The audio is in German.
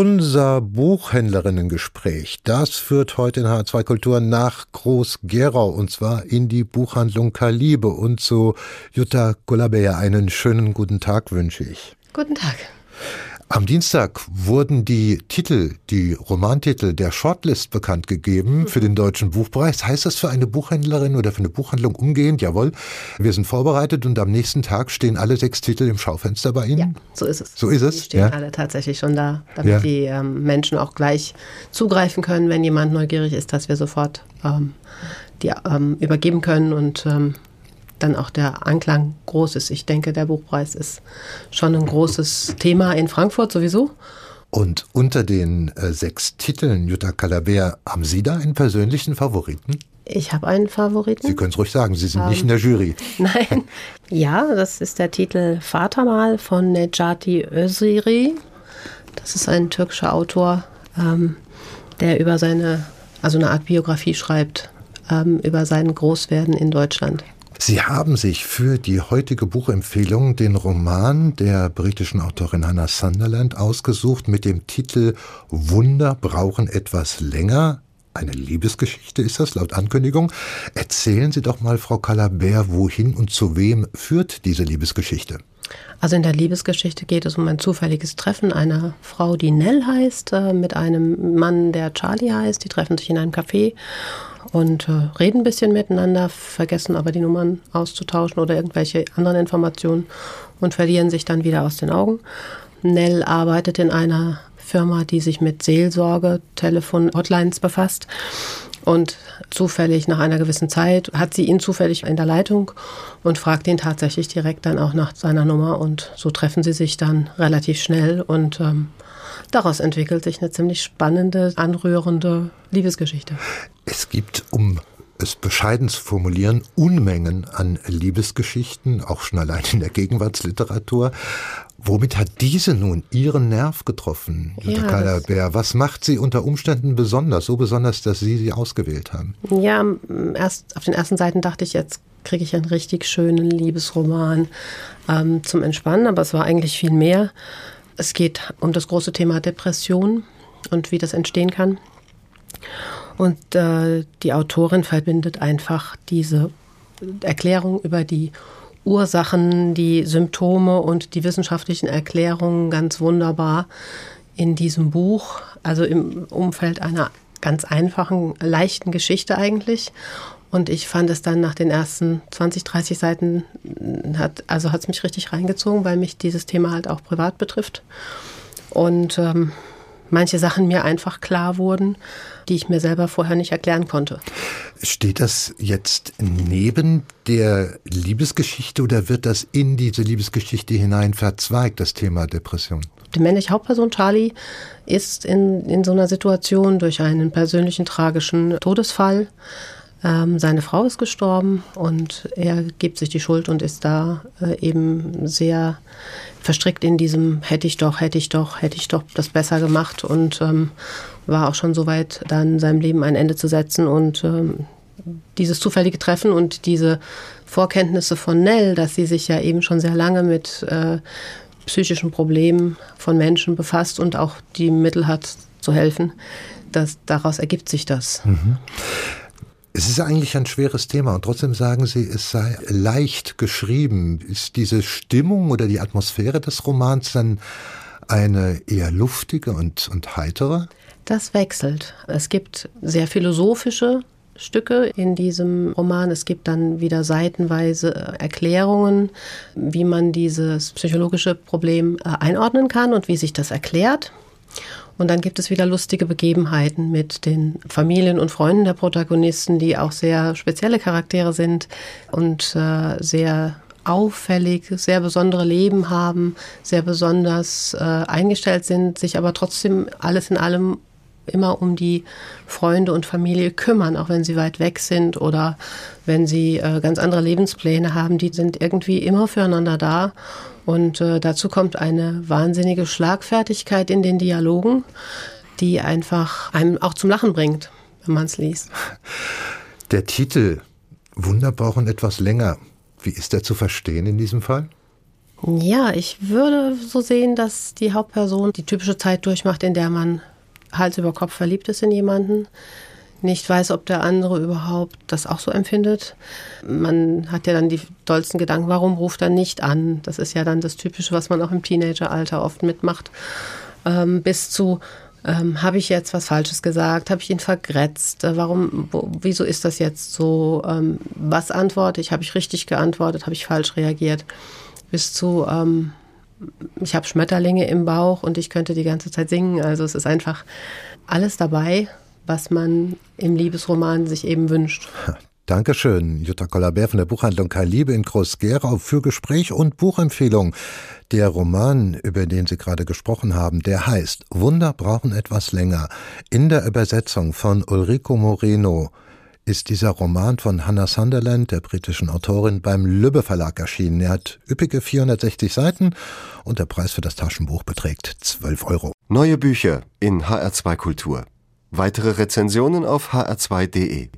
Unser Buchhändlerinnengespräch, das führt heute in H2 Kultur nach Groß-Gerau und zwar in die Buchhandlung Kalibe und zu Jutta Gulabeer. Einen schönen guten Tag wünsche ich. Guten Tag. Am Dienstag wurden die Titel, die Romantitel der Shortlist bekannt gegeben für den Deutschen Buchpreis. Heißt das für eine Buchhändlerin oder für eine Buchhandlung umgehend? Jawohl, wir sind vorbereitet und am nächsten Tag stehen alle sechs Titel im Schaufenster bei Ihnen? Ja, so ist es. So ist es? Die stehen ja. alle tatsächlich schon da, damit Ja. die ähm, Menschen auch gleich zugreifen können, wenn jemand neugierig ist, dass wir sofort ähm, die ähm, übergeben können und ähm, dann auch der Anklang groß ist. Ich denke, der Buchpreis ist schon ein großes Thema in Frankfurt sowieso. Und unter den äh, sechs Titeln, Jutta Calaber, haben Sie da einen persönlichen Favoriten? Ich habe einen Favoriten. Sie können es ruhig sagen, Sie sind nicht in der Jury. Nein. Ja, das ist der Titel Vatermal von Necati Öziri. Das ist ein türkischer Autor, ähm, der über seine, also eine Art Biografie schreibt, ähm, über sein Großwerden in Deutschland. Sie haben sich für die heutige Buchempfehlung den Roman der britischen Autorin Hannah Sunderland ausgesucht mit dem Titel Wunder brauchen etwas länger. Eine Liebesgeschichte ist das laut Ankündigung. Erzählen Sie doch mal, Frau Calabert, wohin und zu wem führt diese Liebesgeschichte? Also in der Liebesgeschichte geht es um ein zufälliges Treffen einer Frau, die Nell heißt, äh, mit einem Mann, der Charlie heißt. Die treffen sich in einem Café und äh, reden ein bisschen miteinander, vergessen aber die Nummern auszutauschen oder irgendwelche anderen Informationen und verlieren sich dann wieder aus den Augen. Nell arbeitet in einer Firma, die sich mit Seelsorge, Telefon-Hotlines befasst. Und zufällig nach einer gewissen Zeit hat sie ihn zufällig in der Leitung und fragt ihn tatsächlich direkt dann auch nach seiner Nummer. Und so treffen sie sich dann relativ schnell. Und ähm, daraus entwickelt sich eine ziemlich spannende, anrührende Liebesgeschichte. Es gibt, um es bescheiden zu formulieren, Unmengen an Liebesgeschichten, auch schon allein in der Gegenwartsliteratur. Womit hat diese nun Ihren Nerv getroffen, Jutta Ja, Calabert? Was macht sie unter Umständen besonders, so besonders, dass Sie sie ausgewählt haben? Ja, erst auf den ersten Seiten dachte ich, jetzt kriege ich einen richtig schönen Liebesroman ähm, zum Entspannen, aber es war eigentlich viel mehr. Es geht um das große Thema Depression und wie das entstehen kann. Und äh, die Autorin verbindet einfach diese Erklärung über die Ursachen, die Symptome und die wissenschaftlichen Erklärungen ganz wunderbar in diesem Buch, also im Umfeld einer ganz einfachen, leichten Geschichte eigentlich. Und ich fand es dann nach den ersten 20, 30 Seiten, hat, also hat es mich richtig reingezogen, weil mich dieses Thema halt auch privat betrifft. Und ähm, manche Sachen mir einfach klar wurden, die ich mir selber vorher nicht erklären konnte. Steht das jetzt neben der Liebesgeschichte oder wird das in diese Liebesgeschichte hinein verzweigt, das Thema Depression? Die männliche Hauptperson Charlie ist in, in so einer Situation durch einen persönlichen tragischen Todesfall. Ähm, seine Frau ist gestorben und er gibt sich die Schuld und ist da äh, eben sehr verstrickt in diesem hätte ich doch, hätte ich doch, hätte ich doch das besser gemacht und ähm, war auch schon so weit, dann seinem Leben ein Ende zu setzen und ähm, dieses zufällige Treffen und diese Vorkenntnisse von Nell, dass sie sich ja eben schon sehr lange mit äh, psychischen Problemen von Menschen befasst und auch die Mittel hat zu helfen, das, daraus ergibt sich das. Es ist eigentlich ein schweres Thema und trotzdem sagen Sie, es sei leicht geschrieben. Ist diese Stimmung oder die Atmosphäre des Romans dann eine eher luftige und, und heitere? Das wechselt. Es gibt sehr philosophische Stücke in diesem Roman. Es gibt dann wieder seitenweise Erklärungen, wie man dieses psychologische Problem äh, einordnen kann und wie sich das erklärt. Und dann gibt es wieder lustige Begebenheiten mit den Familien und Freunden der Protagonisten, die auch sehr spezielle Charaktere sind und äh, sehr auffällig, sehr besondere Leben haben, sehr besonders äh, eingestellt sind, sich aber trotzdem alles in allem immer um die Freunde und Familie kümmern, auch wenn sie weit weg sind oder wenn sie äh, ganz andere Lebenspläne haben. Die sind irgendwie immer füreinander da. Und äh, dazu kommt eine wahnsinnige Schlagfertigkeit in den Dialogen, die einfach einem auch zum Lachen bringt, wenn man es liest. Der Titel Wunder brauchen etwas länger. Wie ist der zu verstehen in diesem Fall? Ja, ich würde so sehen, dass die Hauptperson die typische Zeit durchmacht, in der man Hals über Kopf verliebt ist in jemanden, nicht weiß, ob der andere überhaupt das auch so empfindet. Man hat ja dann die dollsten Gedanken, warum ruft er nicht an? Das ist ja dann das Typische, was man auch im Teenageralter oft mitmacht. Ähm, bis zu, ähm, habe ich jetzt was Falsches gesagt? Habe ich ihn vergrätzt? Äh, warum, wo, wieso ist das jetzt so? Ähm, was antworte ich? Habe ich richtig geantwortet? Habe ich falsch reagiert? Bis zu, ähm, ich habe Schmetterlinge im Bauch und ich könnte die ganze Zeit singen. Also es ist einfach alles dabei, was man im Liebesroman sich eben wünscht. Dankeschön, Jutta Kollabert von der Buchhandlung Kai Liebe in Groß-Gerau für Gespräch und Buchempfehlung. Der Roman, über den Sie gerade gesprochen haben, der heißt Wunder brauchen etwas länger. In der Übersetzung von Ulrico Moreno ist dieser Roman von Hannah Sunderland, der britischen Autorin, beim Lübbe Verlag erschienen. Er hat üppige 460 Seiten und der Preis für das Taschenbuch beträgt 12 Euro. Neue Bücher in HR2 Kultur. Weitere Rezensionen auf hr2.de